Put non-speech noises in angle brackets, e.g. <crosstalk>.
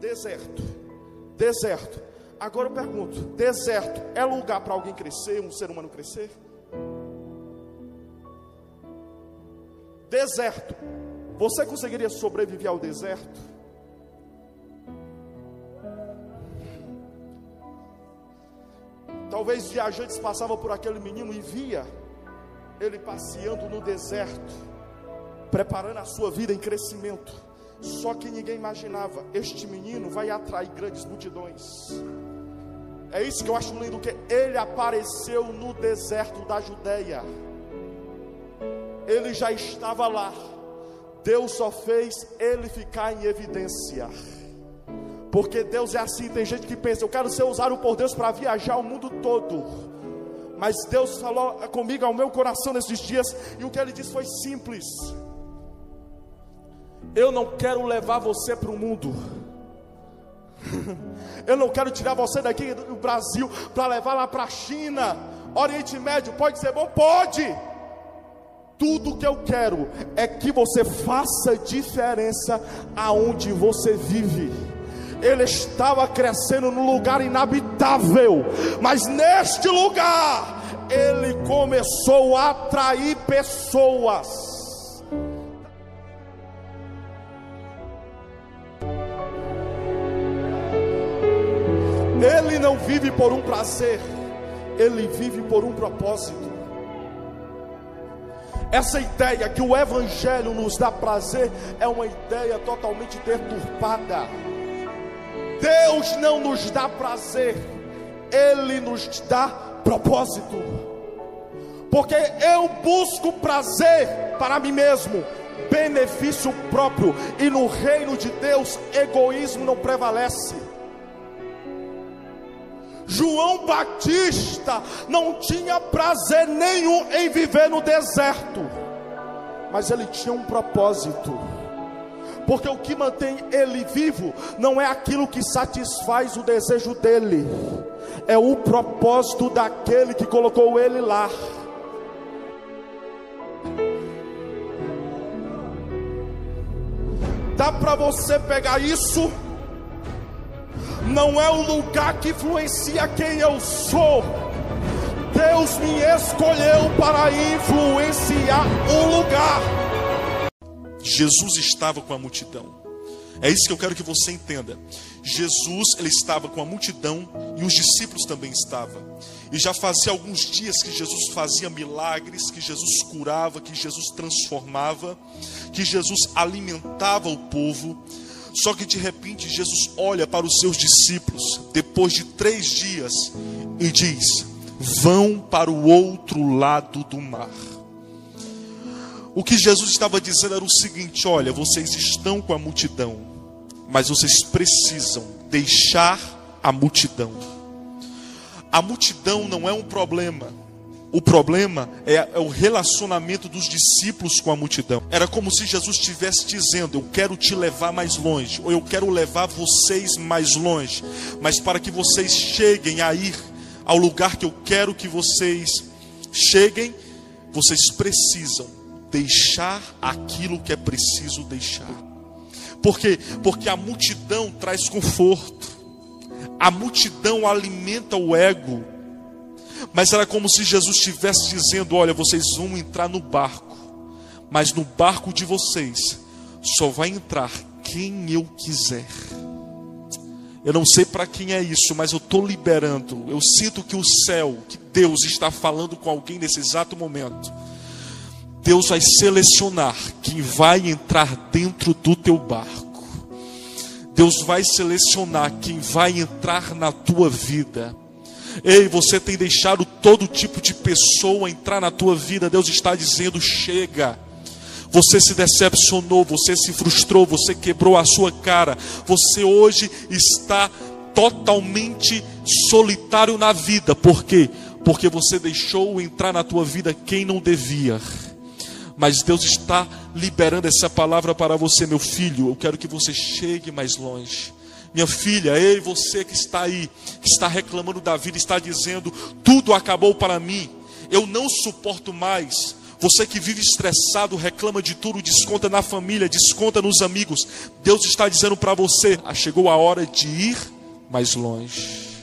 Deserto. Deserto. Agora eu pergunto: deserto é lugar para alguém crescer, um ser humano crescer? Deserto. Você conseguiria sobreviver ao deserto? Talvez viajantes passavam por aquele menino e via ele passeando no deserto, preparando a sua vida em crescimento. Só que ninguém imaginava, este menino vai atrair grandes multidões. É isso que eu acho lindo que ele apareceu no deserto da Judéia. Ele já estava lá. Deus só fez ele ficar em evidência. Porque Deus é assim, tem gente que pensa, eu quero ser usado por Deus para viajar o mundo todo. Mas Deus falou comigo ao meu coração nesses dias, e o que ele disse foi simples. Eu não quero levar você para o mundo. <laughs> Eu não quero tirar você daqui do Brasil para levar lá para a China. Oriente Médio pode ser bom? Pode. Tudo que eu quero é que você faça diferença aonde você vive. Ele estava crescendo num lugar inabitável, mas neste lugar ele começou a atrair pessoas. Ele não vive por um prazer, ele vive por um propósito. Essa ideia que o Evangelho nos dá prazer é uma ideia totalmente deturpada. Deus não nos dá prazer, Ele nos dá propósito. Porque eu busco prazer para mim mesmo, benefício próprio, e no reino de Deus, egoísmo não prevalece. João Batista não tinha prazer nenhum em viver no deserto, mas ele tinha um propósito. Porque o que mantém ele vivo não é aquilo que satisfaz o desejo dele, é o propósito daquele que colocou ele lá. Dá para você pegar isso? Não é o lugar que influencia quem eu sou. Deus me escolheu para influenciar o lugar. Jesus estava com a multidão. É isso que eu quero que você entenda. Jesus, ele estava com a multidão e os discípulos também estavam. E já fazia alguns dias que Jesus fazia milagres, que Jesus curava, que Jesus transformava, que Jesus alimentava o povo. Só que de repente Jesus olha para os seus discípulos, depois de três dias, e diz: Vão para o outro lado do mar. O que Jesus estava dizendo era o seguinte: olha, vocês estão com a multidão, mas vocês precisam deixar a multidão. A multidão não é um problema, o problema é, é, o relacionamento dos discípulos com a multidão. Era como se Jesus estivesse dizendo: Eu quero te levar mais longe, ou eu quero levar vocês mais longe. Mas para que vocês cheguem a ir ao lugar que eu quero que vocês cheguem, vocês precisam deixar aquilo que é preciso deixar. Por quê? Porque a multidão traz conforto, a multidão alimenta o ego mas era como se Jesus estivesse dizendo: Olha, vocês vão entrar no barco, mas no barco de vocês só vai entrar quem eu quiser. Eu não sei para quem é isso, mas eu estou liberando. Eu sinto que o céu, que Deus está falando com alguém nesse exato momento. Deus vai selecionar quem vai entrar dentro do teu barco. Deus vai selecionar quem vai entrar na tua vida. Ei, você tem deixado todo tipo de pessoa entrar na tua vida. Deus está dizendo: chega. Você se decepcionou, você se frustrou, você quebrou a sua cara. Você hoje está totalmente solitário na vida. Por quê? Porque você deixou entrar na tua vida quem não devia. Mas Deus está liberando essa palavra para você, meu filho. Eu quero que você chegue mais longe. Minha filha, ei, você que está aí, que está reclamando da vida, está dizendo: tudo acabou para mim, eu não suporto mais. Você que vive estressado, reclama de tudo, desconta na família, desconta nos amigos. Deus está dizendo para você: ah, chegou a hora de ir mais longe.